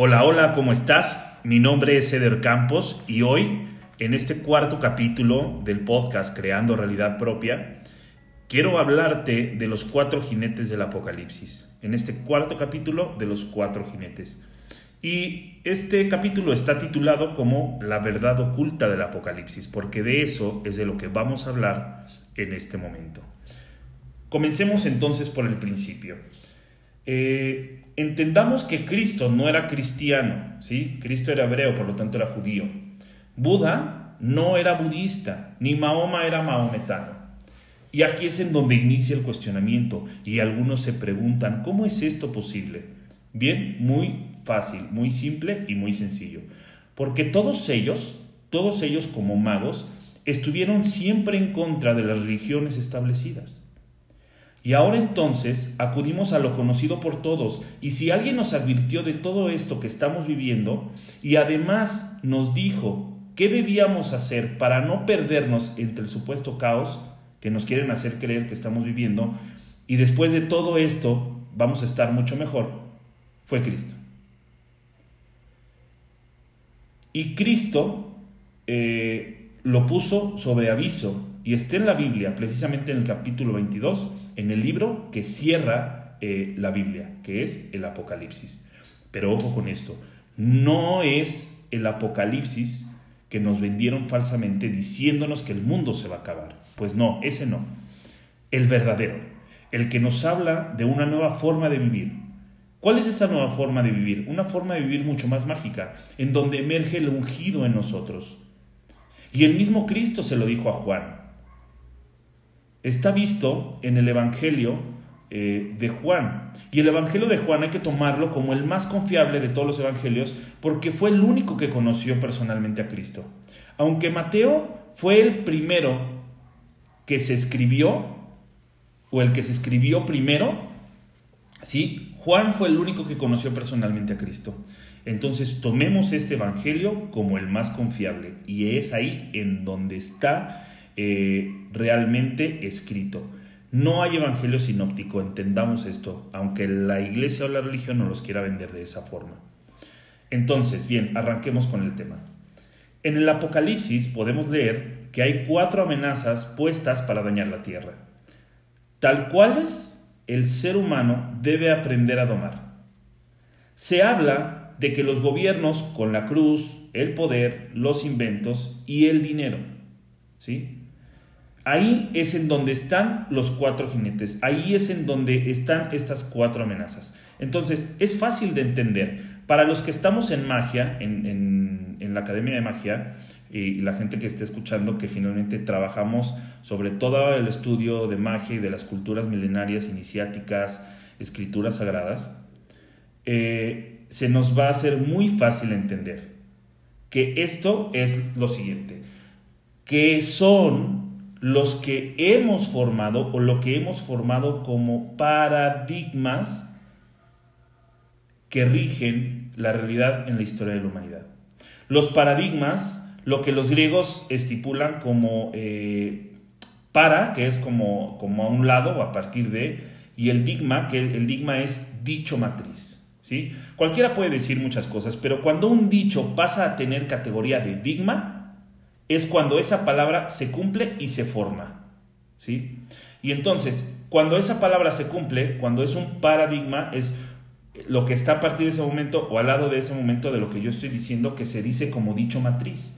Hola, hola, ¿cómo estás? Mi nombre es Eder Campos y hoy, en este cuarto capítulo del podcast Creando Realidad Propia, quiero hablarte de los cuatro jinetes del Apocalipsis. En este cuarto capítulo de los cuatro jinetes. Y este capítulo está titulado como La verdad oculta del Apocalipsis, porque de eso es de lo que vamos a hablar en este momento. Comencemos entonces por el principio. Eh, entendamos que Cristo no era cristiano, ¿sí? Cristo era hebreo, por lo tanto era judío. Buda no era budista, ni Mahoma era maometano. Y aquí es en donde inicia el cuestionamiento y algunos se preguntan, ¿cómo es esto posible? Bien, muy fácil, muy simple y muy sencillo. Porque todos ellos, todos ellos como magos, estuvieron siempre en contra de las religiones establecidas. Y ahora entonces acudimos a lo conocido por todos. Y si alguien nos advirtió de todo esto que estamos viviendo y además nos dijo qué debíamos hacer para no perdernos entre el supuesto caos que nos quieren hacer creer que estamos viviendo, y después de todo esto vamos a estar mucho mejor, fue Cristo. Y Cristo eh, lo puso sobre aviso y está en la Biblia, precisamente en el capítulo 22, en el libro que cierra eh, la Biblia, que es el Apocalipsis. Pero ojo con esto, no es el Apocalipsis que nos vendieron falsamente diciéndonos que el mundo se va a acabar. Pues no, ese no. El verdadero, el que nos habla de una nueva forma de vivir. ¿Cuál es esta nueva forma de vivir? Una forma de vivir mucho más mágica, en donde emerge el ungido en nosotros. Y el mismo Cristo se lo dijo a Juan está visto en el Evangelio eh, de Juan. Y el Evangelio de Juan hay que tomarlo como el más confiable de todos los Evangelios porque fue el único que conoció personalmente a Cristo. Aunque Mateo fue el primero que se escribió, o el que se escribió primero, ¿sí? Juan fue el único que conoció personalmente a Cristo. Entonces tomemos este Evangelio como el más confiable y es ahí en donde está eh, realmente escrito. No hay evangelio sinóptico, entendamos esto, aunque la iglesia o la religión no los quiera vender de esa forma. Entonces, bien, arranquemos con el tema. En el Apocalipsis podemos leer que hay cuatro amenazas puestas para dañar la tierra, tal cuales el ser humano debe aprender a domar. Se habla de que los gobiernos con la cruz, el poder, los inventos y el dinero, ¿sí? Ahí es en donde están los cuatro jinetes, ahí es en donde están estas cuatro amenazas. Entonces, es fácil de entender. Para los que estamos en magia, en, la Academia de Magia, y la gente que esté escuchando, que finalmente trabajamos sobre todo el estudio de magia y de las culturas milenarias, iniciáticas, escrituras sagradas, eh, se nos va a hacer muy fácil entender que esto es lo siguiente, que son los que hemos formado o lo que hemos formado como paradigmas que rigen la realidad en la historia de la humanidad. Los paradigmas, lo que los griegos estipulan como eh, para, que es como, como a un lado o a partir de, y el digma, que el digma es dicho matriz. ¿sí? Cualquiera puede decir muchas cosas, pero cuando un dicho pasa a tener categoría de digma, es cuando esa palabra se cumple y se forma. ¿sí? Y entonces, cuando esa palabra se cumple, cuando es un paradigma, es lo que está a partir de ese momento o al lado de ese momento de lo que yo estoy diciendo que se dice como dicho matriz.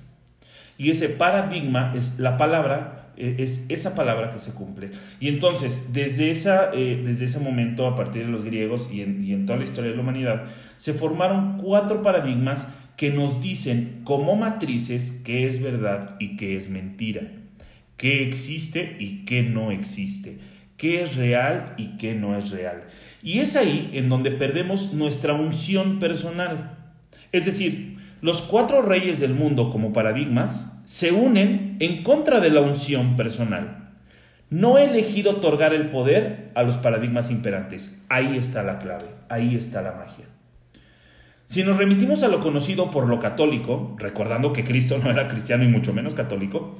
Y ese paradigma es la palabra, e, es esa palabra que se cumple. Y entonces, desde, esa, eh, desde ese momento, a partir de los griegos y en, y en toda la historia de la humanidad, se formaron cuatro paradigmas que nos dicen como matrices qué es verdad y qué es mentira, qué existe y qué no existe, qué es real y qué no es real. Y es ahí en donde perdemos nuestra unción personal. Es decir, los cuatro reyes del mundo como paradigmas se unen en contra de la unción personal. No elegir otorgar el poder a los paradigmas imperantes. Ahí está la clave, ahí está la magia. Si nos remitimos a lo conocido por lo católico, recordando que Cristo no era cristiano y mucho menos católico,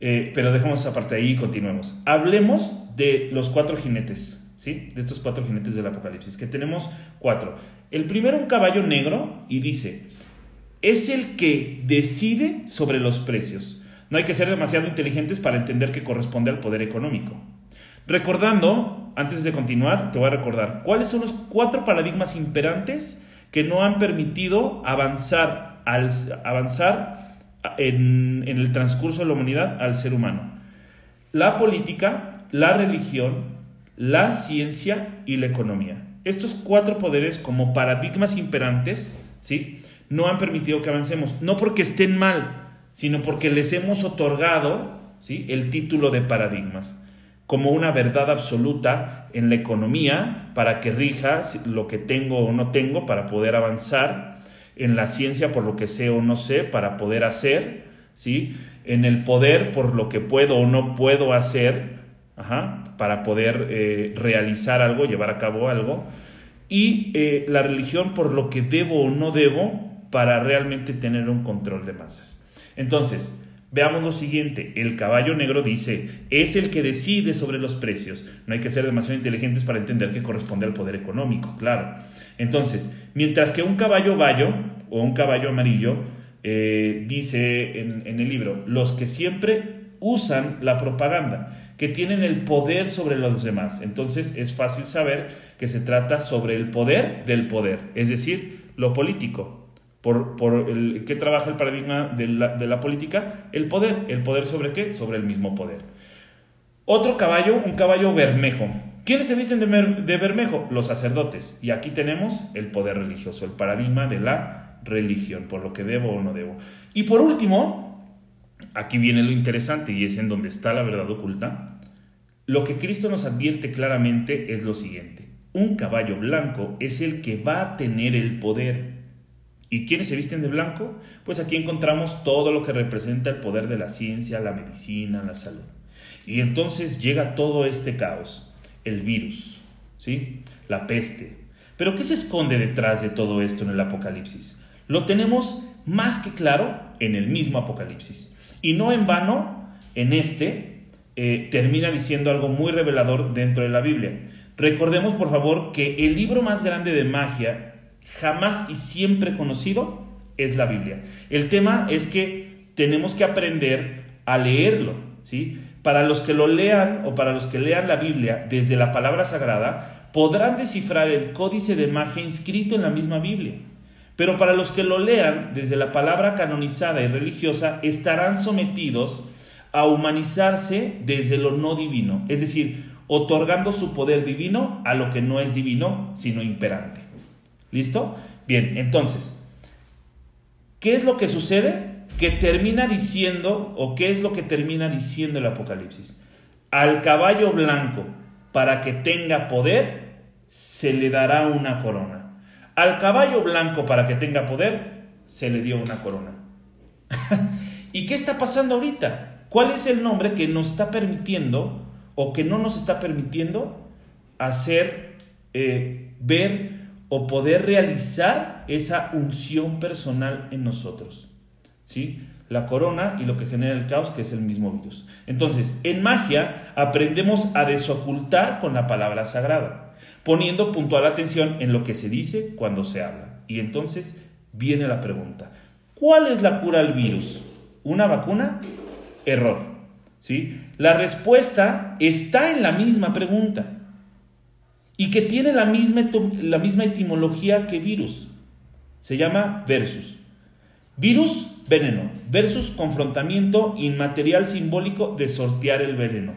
eh, pero dejemos esa parte ahí y continuemos. Hablemos de los cuatro jinetes, ¿sí? De estos cuatro jinetes del Apocalipsis, que tenemos cuatro. El primero, un caballo negro, y dice, es el que decide sobre los precios. No hay que ser demasiado inteligentes para entender que corresponde al poder económico. Recordando, antes de continuar, te voy a recordar cuáles son los cuatro paradigmas imperantes que no han permitido avanzar, al, avanzar en, en el transcurso de la humanidad al ser humano. La política, la religión, la ciencia y la economía. Estos cuatro poderes como paradigmas imperantes, ¿sí? No han permitido que avancemos, no porque estén mal, sino porque les hemos otorgado, ¿sí? El título de paradigmas como una verdad absoluta en la economía para que rija lo que tengo o no tengo para poder avanzar, en la ciencia por lo que sé o no sé para poder hacer, ¿sí? en el poder por lo que puedo o no puedo hacer para poder eh, realizar algo, llevar a cabo algo, y eh, la religión por lo que debo o no debo para realmente tener un control de masas. Entonces, Veamos lo siguiente, el caballo negro dice, es el que decide sobre los precios. No hay que ser demasiado inteligentes para entender que corresponde al poder económico, claro. Entonces, mientras que un caballo bayo o un caballo amarillo eh, dice en, en el libro, los que siempre usan la propaganda, que tienen el poder sobre los demás. Entonces es fácil saber que se trata sobre el poder del poder, es decir, lo político por, el, ¿qué trabaja el paradigma de la, política? El poder. ¿El poder sobre qué? Sobre el mismo poder. Otro caballo, un caballo bermejo. ¿Quiénes se visten de, de bermejo? Los sacerdotes. Y aquí tenemos el poder religioso, el paradigma de la religión, por lo que debo o no debo. Y por último, aquí viene lo interesante y es en donde está la verdad oculta. Lo que Cristo nos advierte claramente es lo siguiente. Un caballo blanco es el que va a tener el poder ¿Y quiénes se visten de blanco? Pues aquí encontramos todo lo que representa el poder de la ciencia, la medicina, la salud. Y entonces llega todo este caos, el virus, ¿sí? La peste. Pero ¿qué se esconde detrás de todo esto en el Apocalipsis? Lo tenemos más que claro en el mismo Apocalipsis. Y no en vano, en este, eh, termina diciendo algo muy revelador dentro de la Biblia. Recordemos, por favor, que el libro más grande de magia jamás y siempre conocido es la Biblia. El tema es que tenemos que aprender a leerlo, ¿sí? Para los que lo lean o para los que lean la Biblia desde la palabra sagrada, podrán descifrar el códice de magia inscrito en la misma Biblia. Pero para los que lo lean desde la palabra canonizada y religiosa, estarán sometidos a humanizarse desde lo no divino, es decir, otorgando su poder divino a lo que no es divino, sino imperante. ¿Listo? Bien, entonces, ¿qué es lo que sucede? Que termina diciendo, o qué es lo que termina diciendo el Apocalipsis. Al caballo blanco, para que tenga poder, se le dará una corona. Al caballo blanco, para que tenga poder, se le dio una corona. ¿Y qué está pasando ahorita? ¿Cuál es el nombre que nos está permitiendo o que no nos está permitiendo hacer eh, ver o poder realizar esa unción personal en nosotros. ¿Sí? La corona y lo que genera el caos, que es el mismo virus. Entonces, en magia aprendemos a desocultar con la palabra sagrada, poniendo puntual atención en lo que se dice cuando se habla. Y entonces viene la pregunta, ¿cuál es la cura al virus? ¿Una vacuna? Error. ¿Sí? La respuesta está en la misma pregunta y que tiene la misma, la misma etimología que virus. Se llama versus. Virus, veneno, versus confrontamiento inmaterial simbólico de sortear el veneno.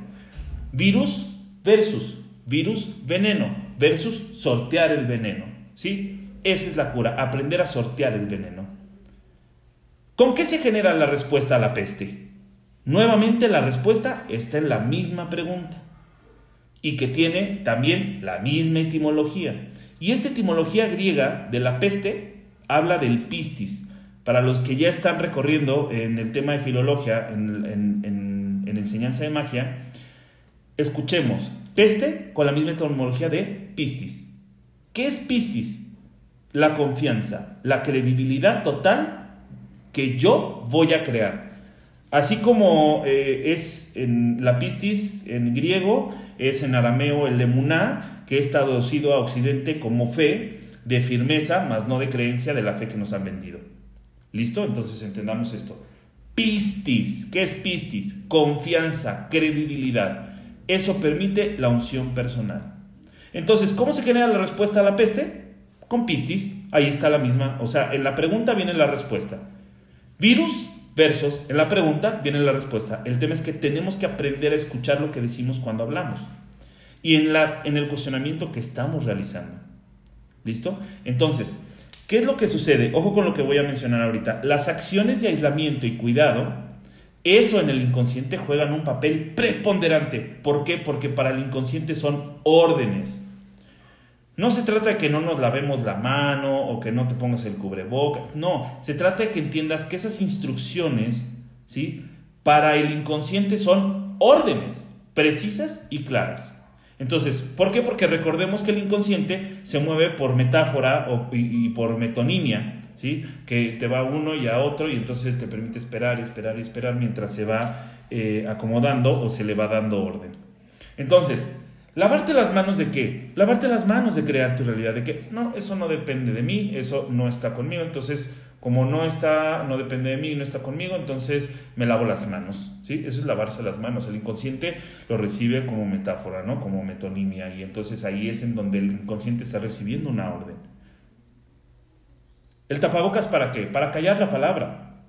Virus versus virus, veneno, versus sortear el veneno. ¿Sí? Esa es la cura, aprender a sortear el veneno. ¿Con qué se genera la respuesta a la peste? Nuevamente la respuesta está en la misma pregunta y que tiene también la misma etimología. Y esta etimología griega de la peste habla del pistis. Para los que ya están recorriendo en el tema de filología, en, en enseñanza de magia, escuchemos peste con la misma etimología de pistis. ¿Qué es pistis? La confianza, la credibilidad total que yo voy a crear. Así como eh, es en la pistis en griego, es en arameo el emuná, que es traducido a occidente como fe de firmeza, más no de creencia de la fe que nos han vendido. ¿Listo? Entonces entendamos esto. Pistis, ¿qué es pistis? Confianza, credibilidad. Eso permite la unción personal. Entonces, ¿cómo se genera la respuesta a la peste? Con pistis. Ahí está la misma. O sea, en la pregunta viene la respuesta. Virus versus, en la pregunta viene la respuesta. El tema es que tenemos que aprender a escuchar lo que decimos cuando hablamos. Y en, la, en el cuestionamiento que estamos realizando. ¿Listo? Entonces, ¿qué es lo que sucede? Ojo con lo que voy a mencionar ahorita. Las acciones de aislamiento y cuidado, eso en el inconsciente juegan un papel preponderante. ¿Por qué? Porque para el inconsciente son órdenes. No se trata de que no nos lavemos la mano o que no te pongas el cubrebocas. No, se trata de que entiendas que esas instrucciones, ¿sí? Para el inconsciente son órdenes precisas y claras. Entonces, ¿por qué? Porque recordemos que el inconsciente se mueve por metáfora y, por metonimia, ¿sí? Que te va uno y a otro y entonces te permite esperar esperar y esperar mientras se va eh, acomodando o se le va dando orden. Entonces, Lavarte las manos de qué? Lavarte las manos de crear tu realidad, de que no, eso no depende de mí, eso no está conmigo, entonces como no está, no depende de mí, no está conmigo, entonces me lavo las manos, ¿sí? Eso es lavarse las manos. El inconsciente lo recibe como metáfora, ¿no? Como metonimia y entonces ahí es en donde el inconsciente está recibiendo una orden. El tapabocas para qué? Para callar la palabra.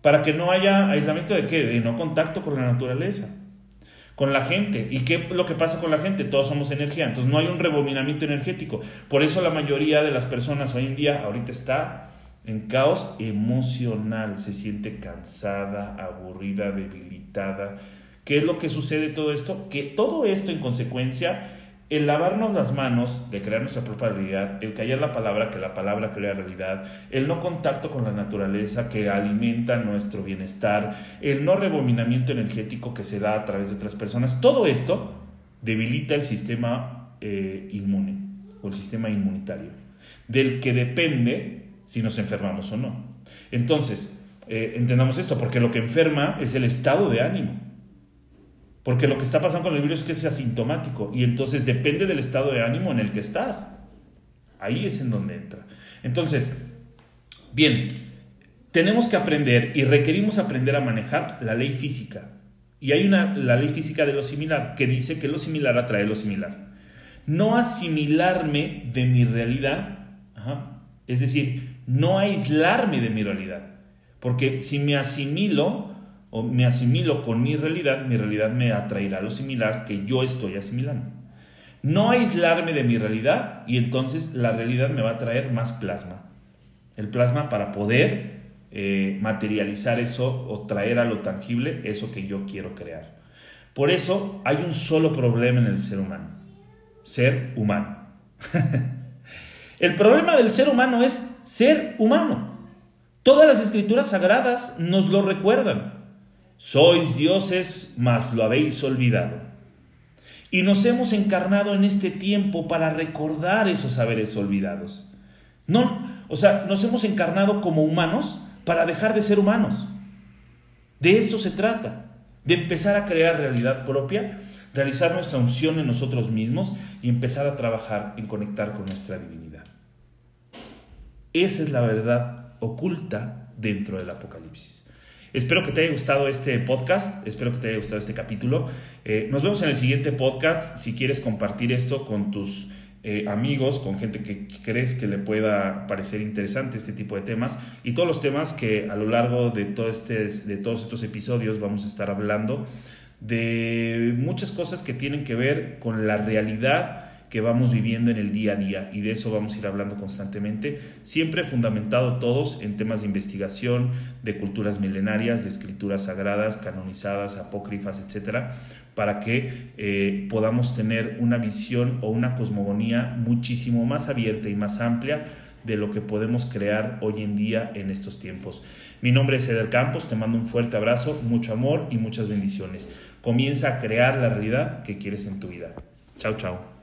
Para que no haya aislamiento de qué? De no contacto con la naturaleza con la gente. ¿Y qué es lo que pasa con la gente? Todos somos energía, entonces no hay un rebobinamiento energético. Por eso la mayoría de las personas hoy en día ahorita está en caos emocional, se siente cansada, aburrida, debilitada. ¿Qué es lo que sucede todo esto? Que todo esto en consecuencia el lavarnos las manos de crear nuestra propia realidad, el callar la palabra, que la palabra crea realidad, el no contacto con la naturaleza que alimenta nuestro bienestar, el no rebobinamiento energético que se da a través de otras personas, todo esto debilita el sistema eh, inmune o el sistema inmunitario, del que depende si nos enfermamos o no. Entonces, eh, entendamos esto, porque lo que enferma es el estado de ánimo. Porque lo que está pasando con el virus es que es asintomático y entonces depende del estado de ánimo en el que estás. Ahí es en donde entra. Entonces, bien, tenemos que aprender y requerimos aprender a manejar la ley física. Y hay una, la ley física de lo similar, que dice que lo similar atrae lo similar. No asimilarme de mi realidad, es decir, no aislarme de mi realidad. Porque si me asimilo, o me asimilo con mi realidad, mi realidad me atraerá lo similar que yo estoy asimilando. No aislarme de mi realidad y entonces la realidad me va a traer más plasma. El plasma para poder eh, materializar eso o traer a lo tangible eso que yo quiero crear. Por eso hay un solo problema en el ser humano, ser humano. el problema del ser humano es ser humano. Todas las escrituras sagradas nos lo recuerdan. Sois dioses, mas lo habéis olvidado. Y nos hemos encarnado en este tiempo para recordar esos saberes olvidados. No, o sea, nos hemos encarnado como humanos para dejar de ser humanos. De esto se trata, de empezar a crear realidad propia, realizar nuestra unción en nosotros mismos y empezar a trabajar en conectar con nuestra divinidad. Esa es la verdad oculta dentro del Apocalipsis. Espero que te haya gustado este podcast, espero que te haya gustado este capítulo. Eh, nos vemos en el siguiente podcast. Si quieres compartir esto con tus eh, amigos, con gente que crees que le pueda parecer interesante este tipo de temas y todos los temas que a lo largo de, todo este, de todos estos episodios vamos a estar hablando de muchas cosas que tienen que ver con la realidad que vamos viviendo en el día a día y de eso vamos a ir hablando constantemente, siempre fundamentado todos en temas de investigación, de culturas milenarias, de escrituras sagradas, canonizadas, apócrifas, etcétera, para que eh, podamos tener una visión o una cosmogonía muchísimo más abierta y más amplia de lo que podemos crear hoy en día en estos tiempos. Mi nombre es Eder Campos, te mando un fuerte abrazo, mucho amor y muchas bendiciones. Comienza a crear la realidad que quieres en tu vida. Chao, chao.